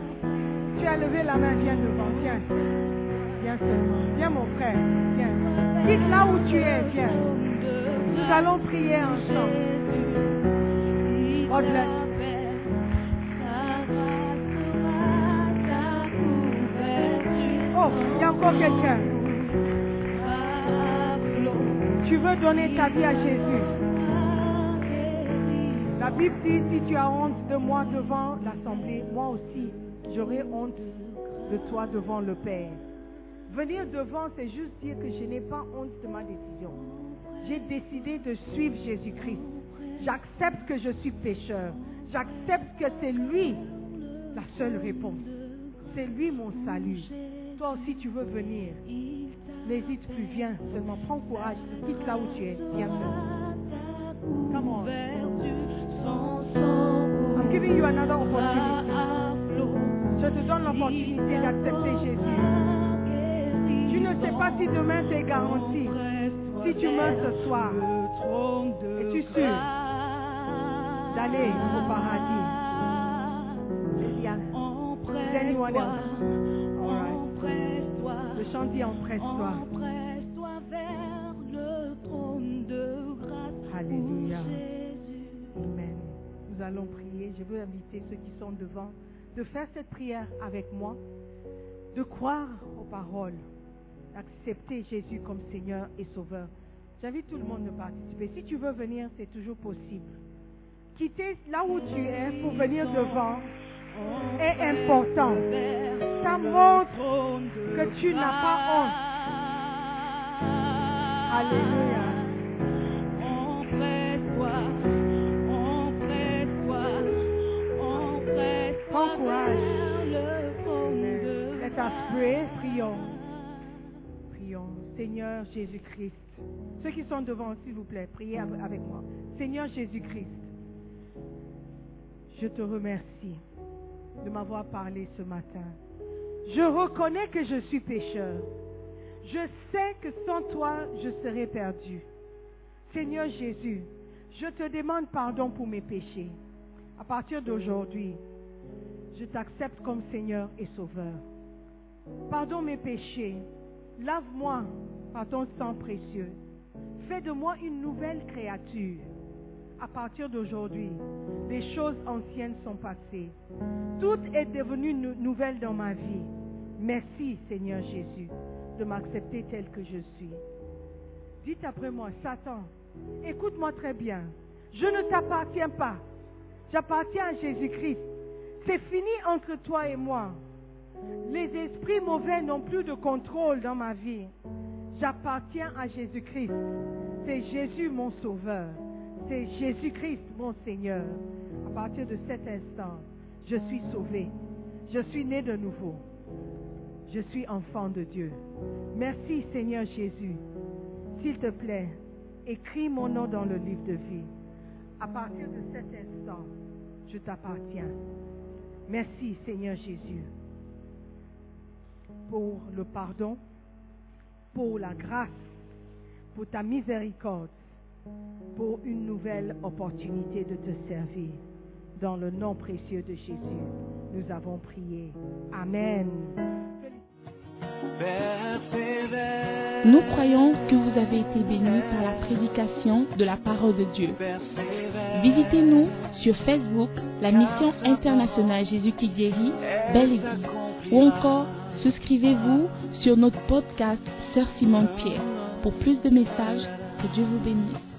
Tu as levé la main, viens devant. Viens. Viens seulement. Viens mon frère. Viens. Quitte là où tu es. Viens. Nous allons prier ensemble. Oh, il y a encore quelqu'un. Tu veux donner ta vie à Jésus. La Bible dit, si tu as honte de moi devant l'Assemblée, moi aussi, j'aurai honte de toi devant le Père. Venir devant, c'est juste dire que je n'ai pas honte de ma décision. J'ai décidé de suivre Jésus-Christ. J'accepte que je suis pécheur. J'accepte que c'est lui la seule réponse. C'est lui mon salut. Toi aussi, tu veux venir. N'hésite plus, viens seulement. Prends courage. Quitte là où tu es. Viens. Come on. I'm giving you another opportunity. Je te donne l'opportunité d'accepter Jésus. Tu ne sais pas si demain c'est garanti. Si tu meurs ce soir, es-tu sûr d'aller au paradis? Is anyone else? Le chant dit empresse-toi. Empresse-toi vers le trône de grâce. Alléluia. Amen. Nous allons prier. Je veux inviter ceux qui sont devant de faire cette prière avec moi, de croire aux paroles, d'accepter Jésus comme Seigneur et Sauveur. J'invite tout le monde à participer. Si tu veux venir, c'est toujours possible. Quitter là où tu es pour venir devant est important. Ça montre que tu n'as pas honte. Alléluia. Prends courage. Let us pray. Prions. Prions. Seigneur Jésus-Christ. Ceux qui sont devant, s'il vous plaît, priez av- avec moi. Seigneur Jésus-Christ, je te remercie de m'avoir parlé ce matin. Je reconnais que je suis pécheur. Je sais que sans toi, je serais perdu. Seigneur Jésus, je te demande pardon pour mes péchés. À partir d'aujourd'hui, je t'accepte comme Seigneur et Sauveur. Pardon mes péchés. Lave-moi par ton sang précieux. Fais de moi une nouvelle créature. À partir d'aujourd'hui, les choses anciennes sont passées. Tout est devenu nou- nouvelle dans ma vie. Merci, Seigneur Jésus, de m'accepter tel que je suis. Dites après moi, Satan, écoute-moi très bien. Je ne t'appartiens pas. J'appartiens à Jésus-Christ. C'est fini entre toi et moi. Les esprits mauvais n'ont plus de contrôle dans ma vie. J'appartiens à Jésus-Christ. C'est Jésus mon sauveur. C'est Jésus-Christ mon Seigneur. À partir de cet instant, je suis sauvé. Je suis né de nouveau. Je suis enfant de Dieu. Merci Seigneur Jésus. S'il te plaît, écris mon nom dans le livre de vie. À partir de cet instant, je t'appartiens. Merci Seigneur Jésus pour le pardon, pour la grâce, pour ta miséricorde, pour une nouvelle opportunité de te servir. Dans le nom précieux de Jésus, nous avons prié. Amen. Nous croyons que vous avez été bénis par la prédication de la parole de Dieu. Visitez-nous sur Facebook, la mission internationale Jésus qui guérit, Belle Église, ou encore souscrivez-vous sur notre podcast Sœur Simone Pierre pour plus de messages. Que Dieu vous bénisse.